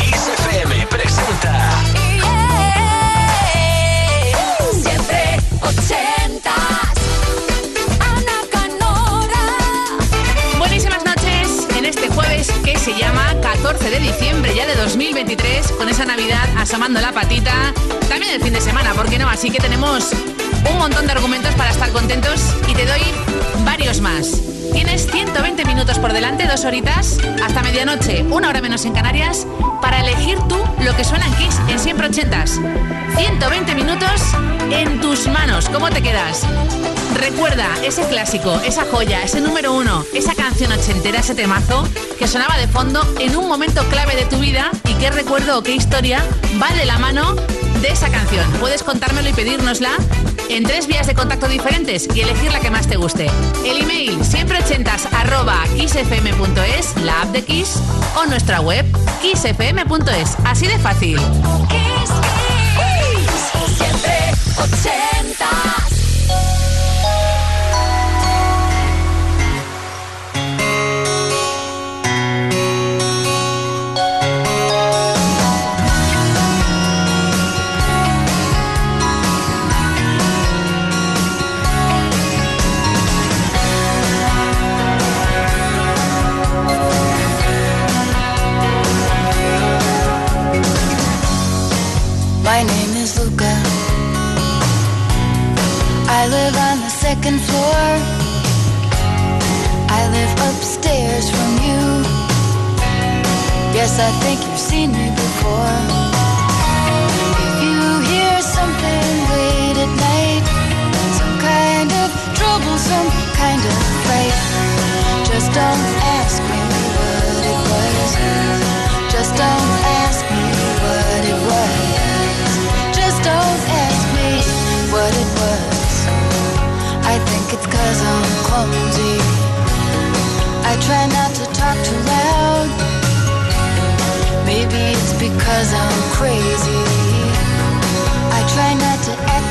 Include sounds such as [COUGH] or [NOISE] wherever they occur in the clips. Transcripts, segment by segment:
FM presenta. Siempre ochentas. Ana Canora. Buenísimas noches en este jueves que se llama 14 de diciembre ya de 2023 con esa Navidad asomando la patita. También el fin de semana, ¿por qué no? Así que tenemos un montón de argumentos para estar contentos y te doy varios más. Tienes 120 minutos por delante, dos horitas, hasta medianoche, una hora menos en Canarias, para elegir tú lo que suena en Kiss en siempre ochentas. 120 minutos en tus manos. ¿Cómo te quedas? Recuerda ese clásico, esa joya, ese número uno, esa canción ochentera, ese temazo que sonaba de fondo en un momento clave de tu vida y qué recuerdo o qué historia va de la mano de esa canción. Puedes contármelo y pedírnosla en tres vías de contacto diferentes y elegir la que más te guste. El email siempre ochentas arroba kissfm.es, la app de Kiss o nuestra web kissfm.es. Así de fácil. I live on the second floor. I live upstairs from you. Yes, I think you've seen me before. If you hear something late at night, some kind of trouble, some kind of fight, just don't ask me what it was. Just don't it's cause I'm clumsy. I try not to talk too loud. Maybe it's because I'm crazy. I try not to act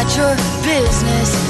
at your business.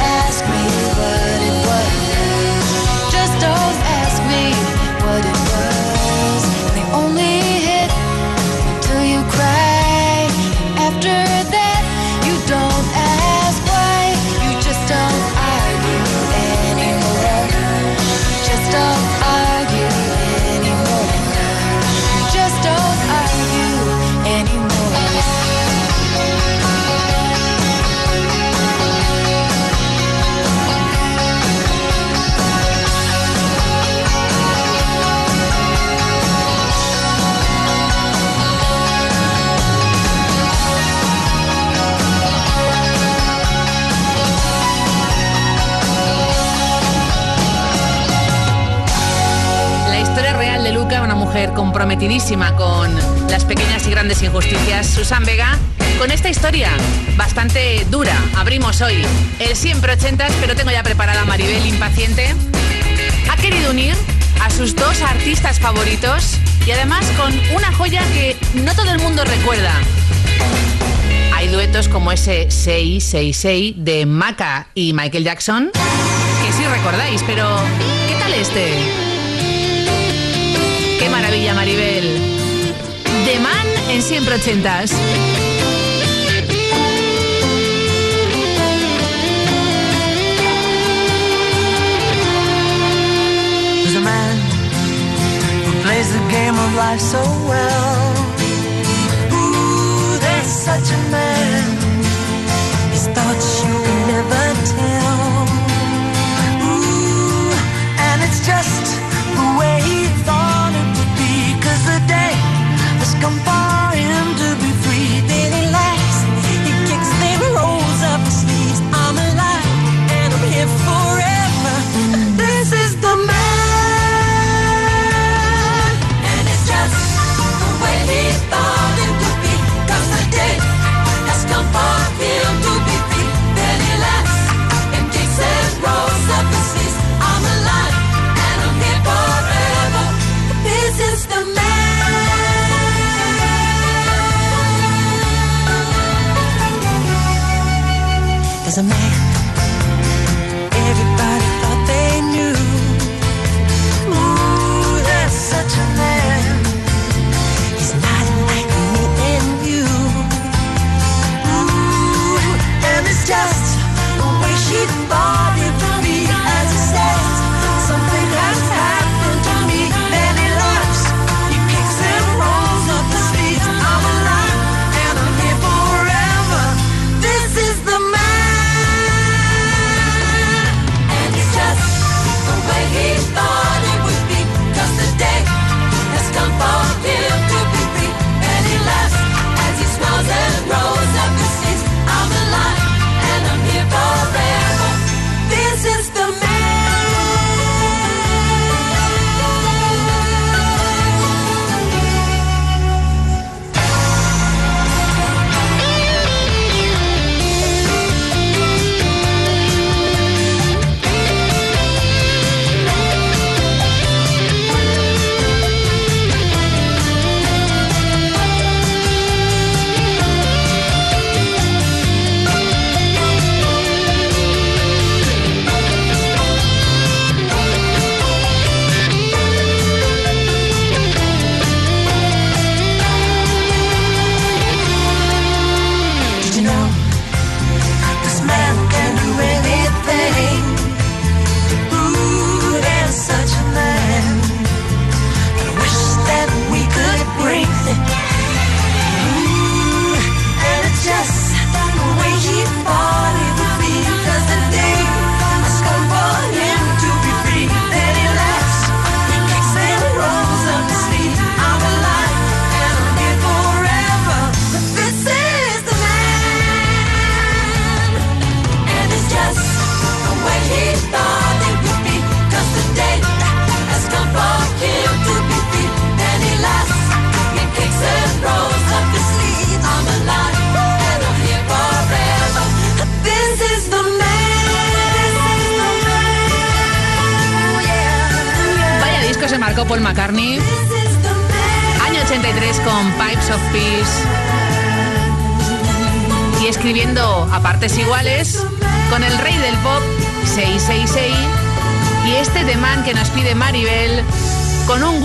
comprometidísima con las pequeñas y grandes injusticias, Susan Vega, con esta historia bastante dura. Abrimos hoy el siempre ochentas, pero tengo ya preparada a Maribel impaciente. Ha querido unir a sus dos artistas favoritos y además con una joya que no todo el mundo recuerda. Hay duetos como ese 666 de Maca y Michael Jackson, que sí recordáis, pero ¿qué tal este? maravilla, Maribel. The Man en Siempre Ochentas. There's a man who plays the game of life so well. Ooh, there's such a man. to everybody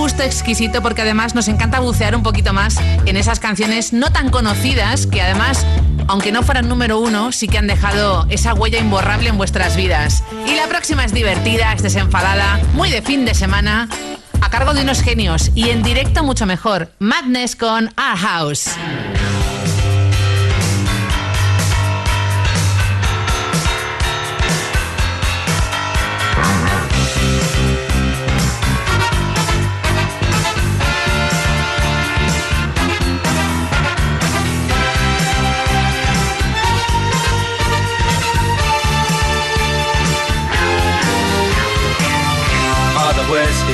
gusto exquisito porque además nos encanta bucear un poquito más en esas canciones no tan conocidas que además, aunque no fueran número uno, sí que han dejado esa huella imborrable en vuestras vidas. Y la próxima es divertida, es desenfadada, muy de fin de semana, a cargo de unos genios y en directo mucho mejor, Madness con Our House.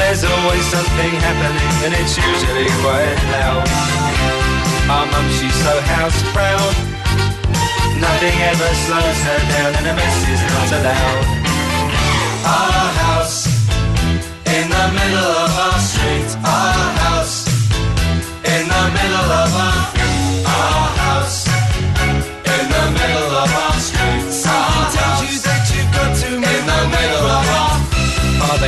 There's always something happening, and it's usually quite loud. Our mum, she's so house proud. Nothing ever slows her down, and a mess is not allowed. Our house in the middle of our street. Our house in the middle of our our house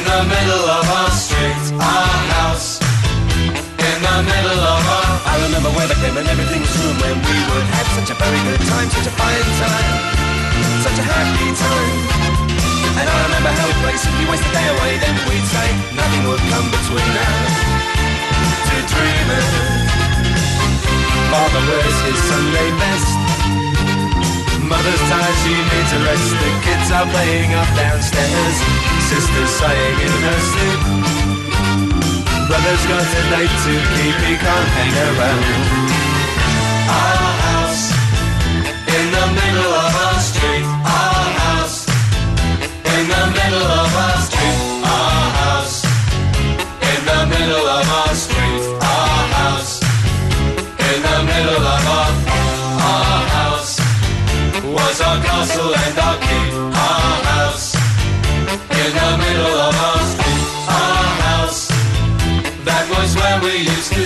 In the middle of our street. Our house in the middle of our. I remember when back then when everything was room when we would have such a very good time, such a fine time, such a happy time. And I remember how we'd play simply waste the day away. Then we'd say nothing would come between us. Two dreamers. Father wears his Sunday best. Mother's tired, she needs a rest. The kids are playing up downstairs. Sister's sighing in her sleep. Brother's got a date to keep, he can't hang around. Our house in the middle of our street. Our house in the middle of our street. Our house in the middle of our street. Our house in the middle of our our house was our castle and. Our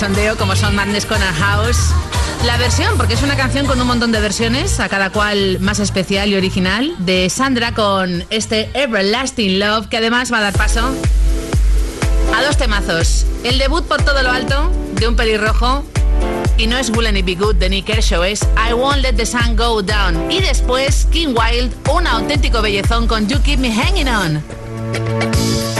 cachondeo como son Madness con a House. La versión, porque es una canción con un montón de versiones, a cada cual más especial y original, de Sandra con este Everlasting Love, que además va a dar paso a dos temazos. El debut por todo lo alto de un pelirrojo, y no es Will It Be Good de Nick Kershaw, es I Won't Let the Sun Go Down. Y después King Wild, un auténtico bellezón con You Keep Me Hanging On.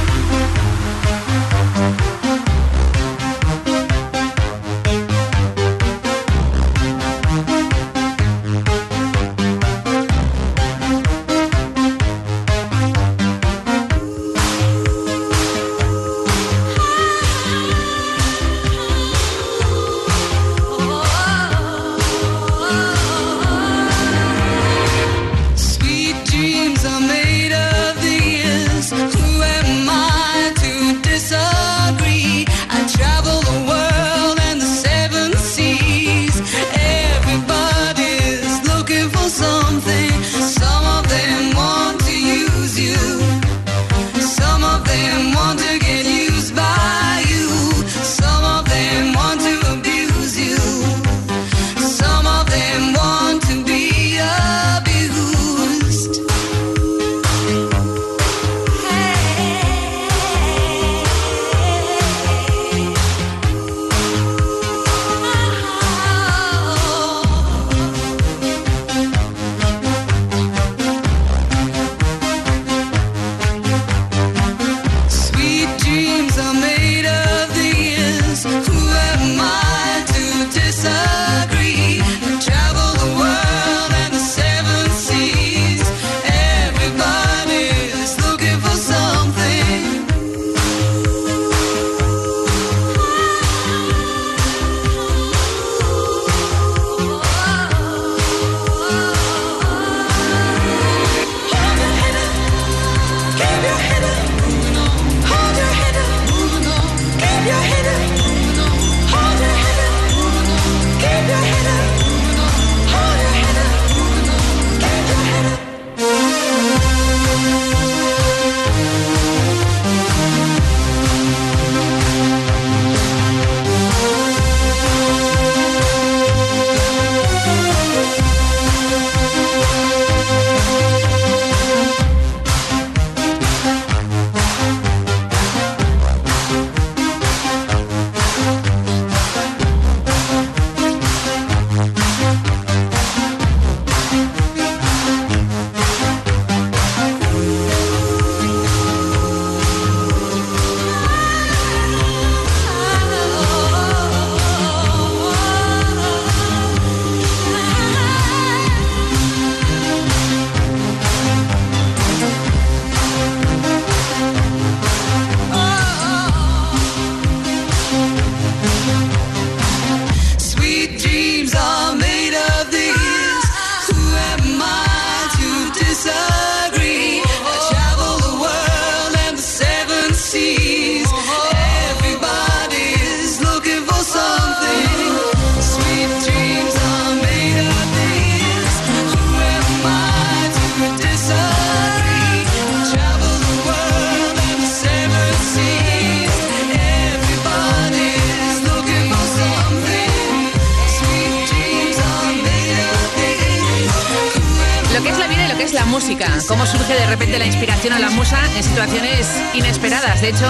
Música. Cómo surge de repente la inspiración o la musa en situaciones inesperadas. De hecho,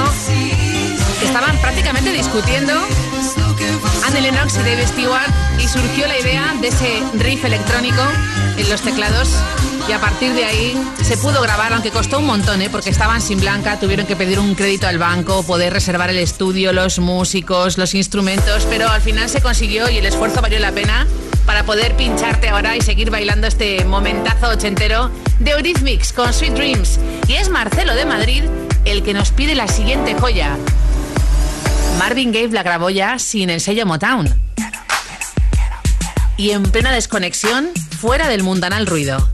estaban prácticamente discutiendo Anne Lennox y Dave Stewart y surgió la idea de ese riff electrónico en los teclados y a partir de ahí se pudo grabar, aunque costó un montón, ¿eh? porque estaban sin blanca, tuvieron que pedir un crédito al banco, poder reservar el estudio, los músicos, los instrumentos, pero al final se consiguió y el esfuerzo valió la pena para poder pincharte ahora y seguir bailando este momentazo ochentero de Eurythmics con Sweet Dreams. Y es Marcelo de Madrid el que nos pide la siguiente joya. Marvin Gaye la grabó ya sin el sello Motown. Y en plena desconexión, fuera del mundanal ruido.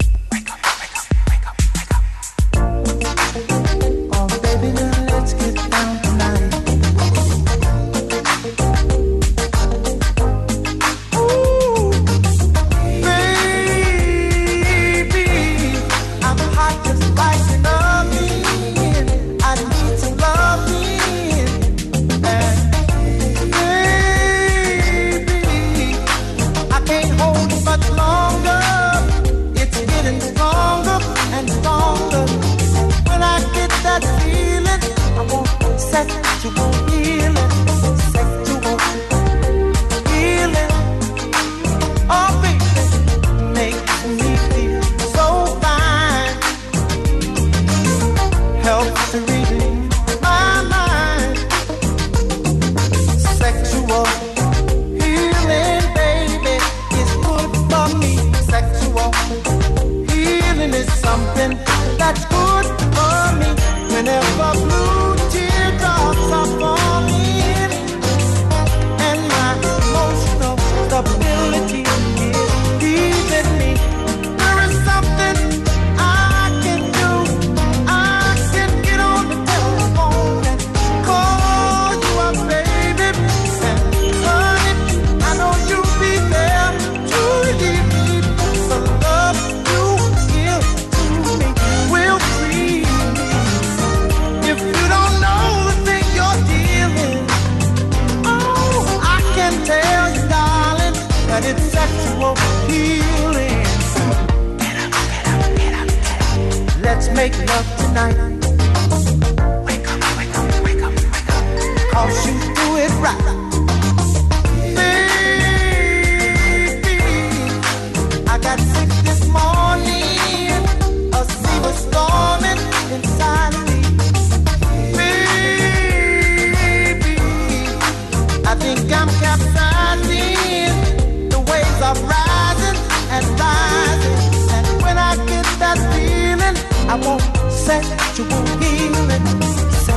Baby, I got sick this morning. A sea was storming inside of me. Baby, I think I'm capsizing. The waves are rising and rising. And when I get that feeling, I won't sexual healing.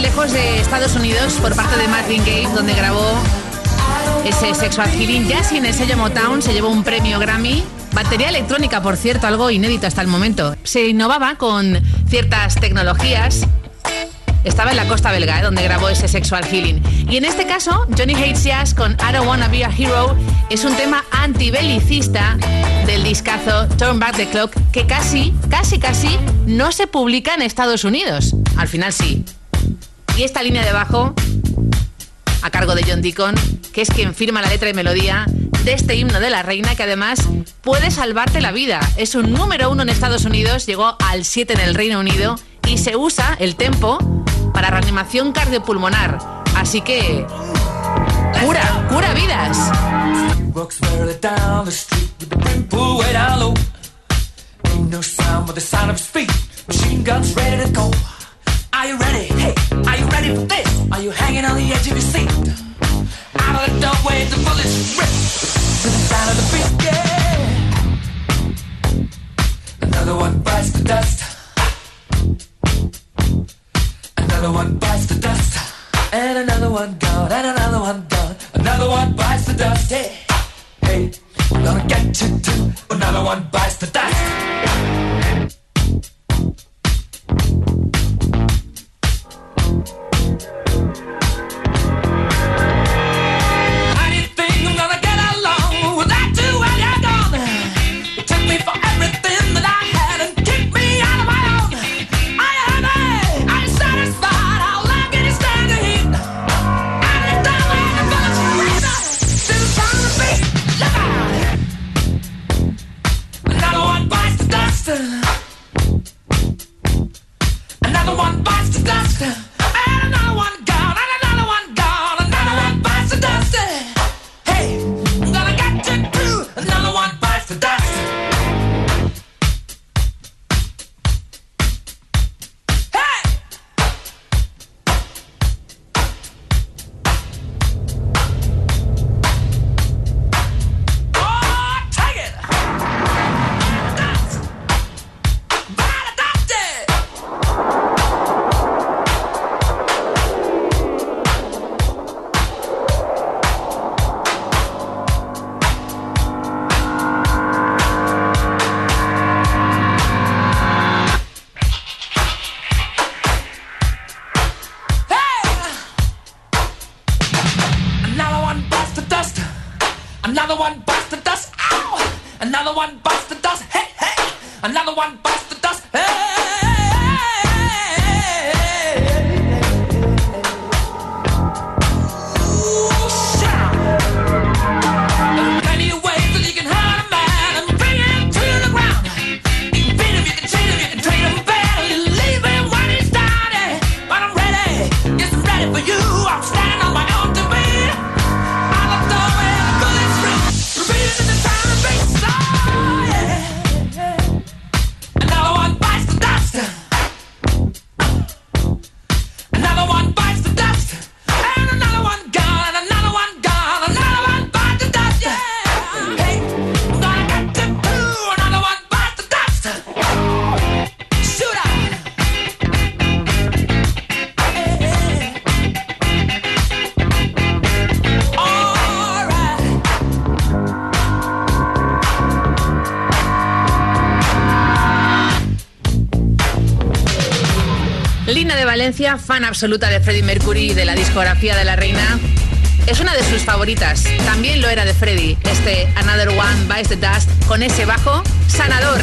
Lejos de Estados Unidos por parte de Martin Gaye, donde grabó ese Sexual Healing. Ya sin el sello Motown se llevó un premio Grammy. Batería electrónica, por cierto, algo inédito hasta el momento. Se innovaba con ciertas tecnologías. Estaba en la costa belga, ¿eh? donde grabó ese Sexual Healing. Y en este caso, Johnny Hates Jazz con I Don't Wanna Be a Hero es un tema antibelicista del discazo Turn Back the Clock que casi, casi, casi no se publica en Estados Unidos. Al final sí. Y esta línea de bajo a cargo de John Deacon, que es quien firma la letra y melodía de este himno de la reina, que además puede salvarte la vida. Es un número uno en Estados Unidos, llegó al 7 en el Reino Unido y se usa el tempo para reanimación cardiopulmonar. Así que cura, cura vidas. Are you ready? Hey, are you ready for this? Are you hanging on the edge of your seat? Out of the doorway, the bullets rip to the sound of the beat. Yeah. Another one bites the dust. Another one bites the dust. And another one gone, and another one gone. Another one bites the dust. Hey, hey, I'm gonna get you too. Another one bites the dust. Fan absoluta de Freddie Mercury y de la discografía de la reina. Es una de sus favoritas. También lo era de Freddie. Este Another One Bites the Dust con ese bajo sanador.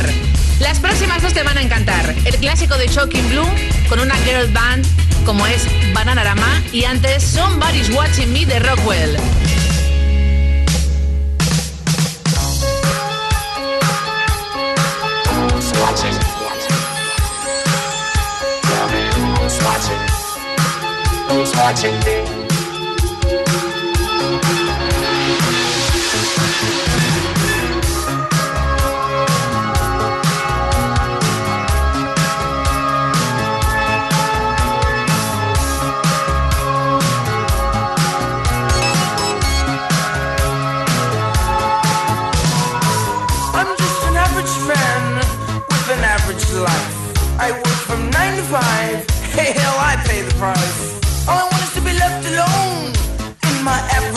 Las próximas dos te van a encantar. El clásico de Shocking Blue con una girl band como es Bananarama y antes Somebody's Watching Me de Rockwell. watching me. I'm just an average man with an average life. I work from nine to five. [LAUGHS] Hey, hell, I pay the price my every